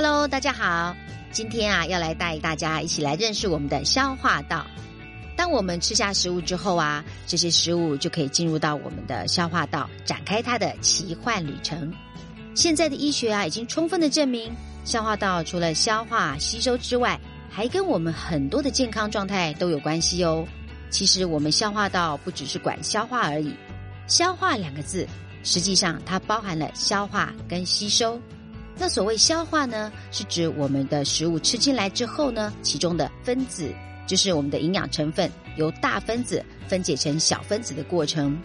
Hello，大家好，今天啊要来带大家一起来认识我们的消化道。当我们吃下食物之后啊，这些食物就可以进入到我们的消化道，展开它的奇幻旅程。现在的医学啊，已经充分的证明，消化道除了消化吸收之外，还跟我们很多的健康状态都有关系哦。其实我们消化道不只是管消化而已，消化两个字，实际上它包含了消化跟吸收。那所谓消化呢，是指我们的食物吃进来之后呢，其中的分子就是我们的营养成分，由大分子分解成小分子的过程。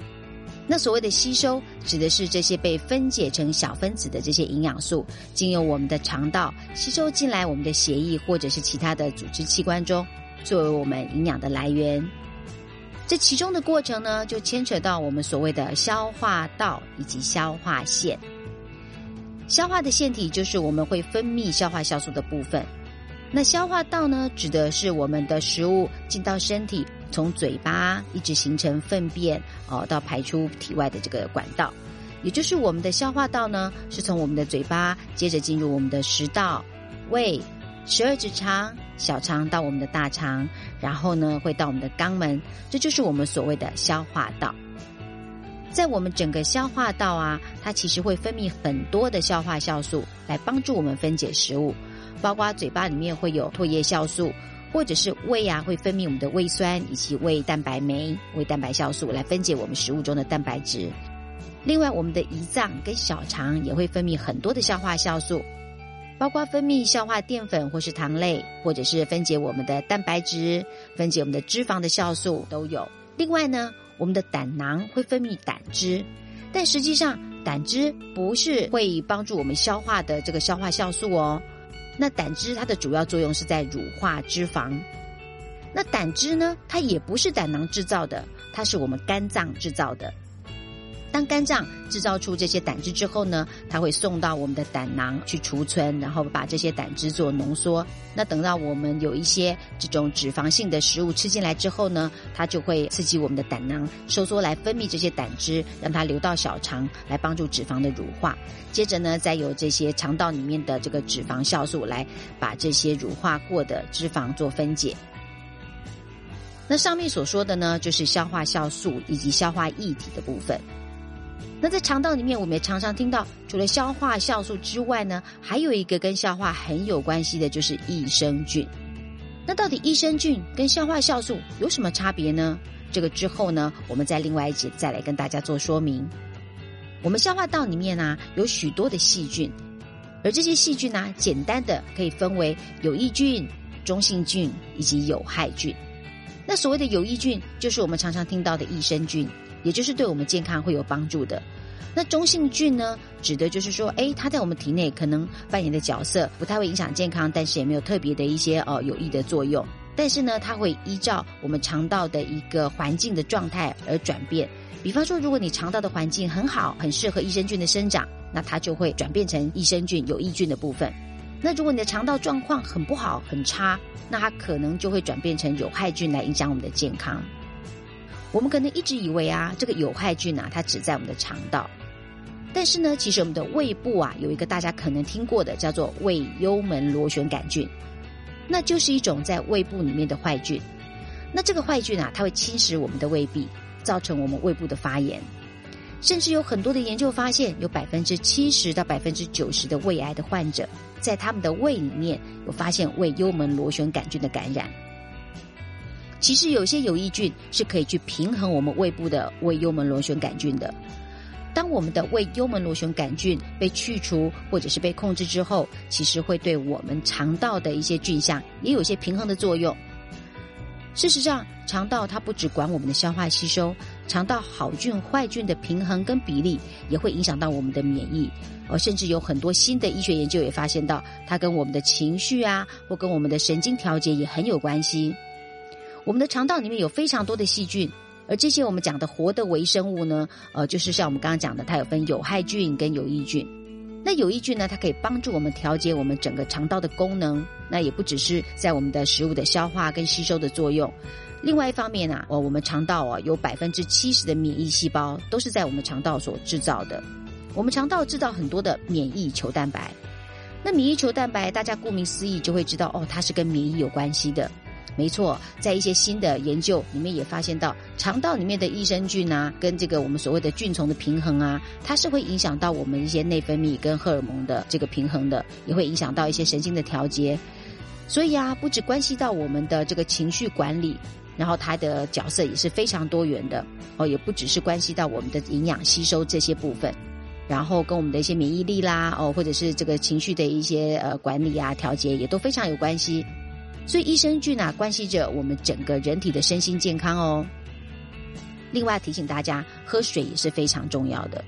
那所谓的吸收，指的是这些被分解成小分子的这些营养素，经由我们的肠道吸收进来我们的血液或者是其他的组织器官中，作为我们营养的来源。这其中的过程呢，就牵扯到我们所谓的消化道以及消化腺。消化的腺体就是我们会分泌消化酵素的部分，那消化道呢，指的是我们的食物进到身体，从嘴巴一直形成粪便哦，到排出体外的这个管道，也就是我们的消化道呢，是从我们的嘴巴接着进入我们的食道、胃、十二指肠、小肠到我们的大肠，然后呢会到我们的肛门，这就是我们所谓的消化道。在我们整个消化道啊，它其实会分泌很多的消化酵素来帮助我们分解食物，包括嘴巴里面会有唾液酵素，或者是胃啊会分泌我们的胃酸以及胃蛋白酶、胃蛋白酵素来分解我们食物中的蛋白质。另外，我们的胰脏跟小肠也会分泌很多的消化酵素，包括分泌消化淀粉或是糖类，或者是分解我们的蛋白质、分解我们的脂肪的酵素都有。另外呢。我们的胆囊会分泌胆汁，但实际上胆汁不是会帮助我们消化的这个消化酵素哦。那胆汁它的主要作用是在乳化脂肪。那胆汁呢，它也不是胆囊制造的，它是我们肝脏制造的。当肝脏制造出这些胆汁之后呢，它会送到我们的胆囊去储存，然后把这些胆汁做浓缩。那等到我们有一些这种脂肪性的食物吃进来之后呢，它就会刺激我们的胆囊收缩来分泌这些胆汁，让它流到小肠来帮助脂肪的乳化。接着呢，再由这些肠道里面的这个脂肪酵素来把这些乳化过的脂肪做分解。那上面所说的呢，就是消化酵素以及消化液体的部分。那在肠道里面，我们也常常听到，除了消化酵素之外呢，还有一个跟消化很有关系的，就是益生菌。那到底益生菌跟消化酵素有什么差别呢？这个之后呢，我们在另外一节再来跟大家做说明。我们消化道里面呢，有许多的细菌，而这些细菌呢，简单的可以分为有益菌、中性菌以及有害菌。那所谓的有益菌，就是我们常常听到的益生菌。也就是对我们健康会有帮助的。那中性菌呢，指的就是说，哎，它在我们体内可能扮演的角色不太会影响健康，但是也没有特别的一些呃有益的作用。但是呢，它会依照我们肠道的一个环境的状态而转变。比方说，如果你肠道的环境很好，很适合益生菌的生长，那它就会转变成益生菌有益菌的部分。那如果你的肠道状况很不好、很差，那它可能就会转变成有害菌来影响我们的健康。我们可能一直以为啊，这个有害菌啊，它只在我们的肠道。但是呢，其实我们的胃部啊，有一个大家可能听过的，叫做胃幽门螺旋杆菌，那就是一种在胃部里面的坏菌。那这个坏菌啊，它会侵蚀我们的胃壁，造成我们胃部的发炎。甚至有很多的研究发现，有百分之七十到百分之九十的胃癌的患者，在他们的胃里面有发现胃幽门螺旋杆菌的感染。其实有些有益菌是可以去平衡我们胃部的胃幽门螺旋杆菌的。当我们的胃幽门螺旋杆菌被去除或者是被控制之后，其实会对我们肠道的一些菌相也有一些平衡的作用。事实上，肠道它不只管我们的消化吸收，肠道好菌坏菌的平衡跟比例也会影响到我们的免疫。而甚至有很多新的医学研究也发现到，它跟我们的情绪啊，或跟我们的神经调节也很有关系。我们的肠道里面有非常多的细菌，而这些我们讲的活的微生物呢，呃，就是像我们刚刚讲的，它有分有害菌跟有益菌。那有益菌呢，它可以帮助我们调节我们整个肠道的功能，那也不只是在我们的食物的消化跟吸收的作用。另外一方面呢，哦，我们肠道啊，有百分之七十的免疫细胞都是在我们肠道所制造的。我们肠道制造很多的免疫球蛋白。那免疫球蛋白，大家顾名思义就会知道哦，它是跟免疫有关系的。没错，在一些新的研究里面也发现到，肠道里面的益生菌啊，跟这个我们所谓的菌丛的平衡啊，它是会影响到我们一些内分泌跟荷尔蒙的这个平衡的，也会影响到一些神经的调节。所以啊，不只关系到我们的这个情绪管理，然后它的角色也是非常多元的哦，也不只是关系到我们的营养吸收这些部分，然后跟我们的一些免疫力啦哦，或者是这个情绪的一些呃管理啊调节，也都非常有关系。所以益生菌啊，关系着我们整个人体的身心健康哦。另外提醒大家，喝水也是非常重要的。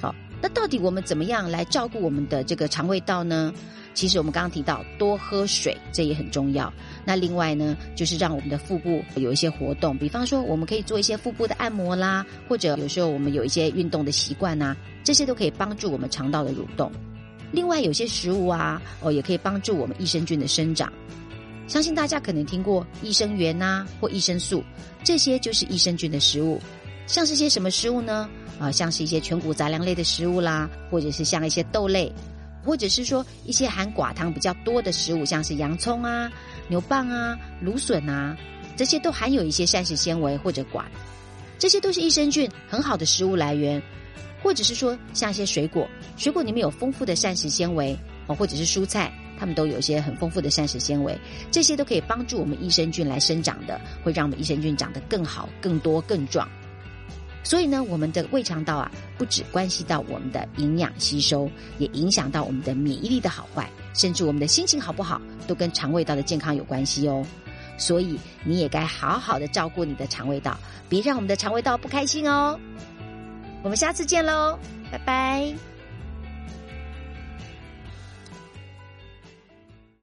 好，那到底我们怎么样来照顾我们的这个肠胃道呢？其实我们刚刚提到多喝水，这也很重要。那另外呢，就是让我们的腹部有一些活动，比方说我们可以做一些腹部的按摩啦，或者有时候我们有一些运动的习惯呐，这些都可以帮助我们肠道的蠕动。另外有些食物啊，哦，也可以帮助我们益生菌的生长。相信大家可能听过益生元呐，或益生素，这些就是益生菌的食物。像是些什么食物呢？啊，像是一些全谷杂粮类的食物啦，或者是像一些豆类，或者是说一些含寡糖比较多的食物，像是洋葱啊、牛蒡啊、芦笋啊，这些都含有一些膳食纤维或者寡，这些都是益生菌很好的食物来源。或者是说像一些水果，水果里面有丰富的膳食纤维哦，或者是蔬菜。它们都有一些很丰富的膳食纤维，这些都可以帮助我们益生菌来生长的，会让我们益生菌长得更好、更多、更壮。所以呢，我们的胃肠道啊，不只关系到我们的营养吸收，也影响到我们的免疫力的好坏，甚至我们的心情好不好，都跟肠胃道的健康有关系哦。所以你也该好好的照顾你的肠胃道，别让我们的肠胃道不开心哦。我们下次见喽，拜拜。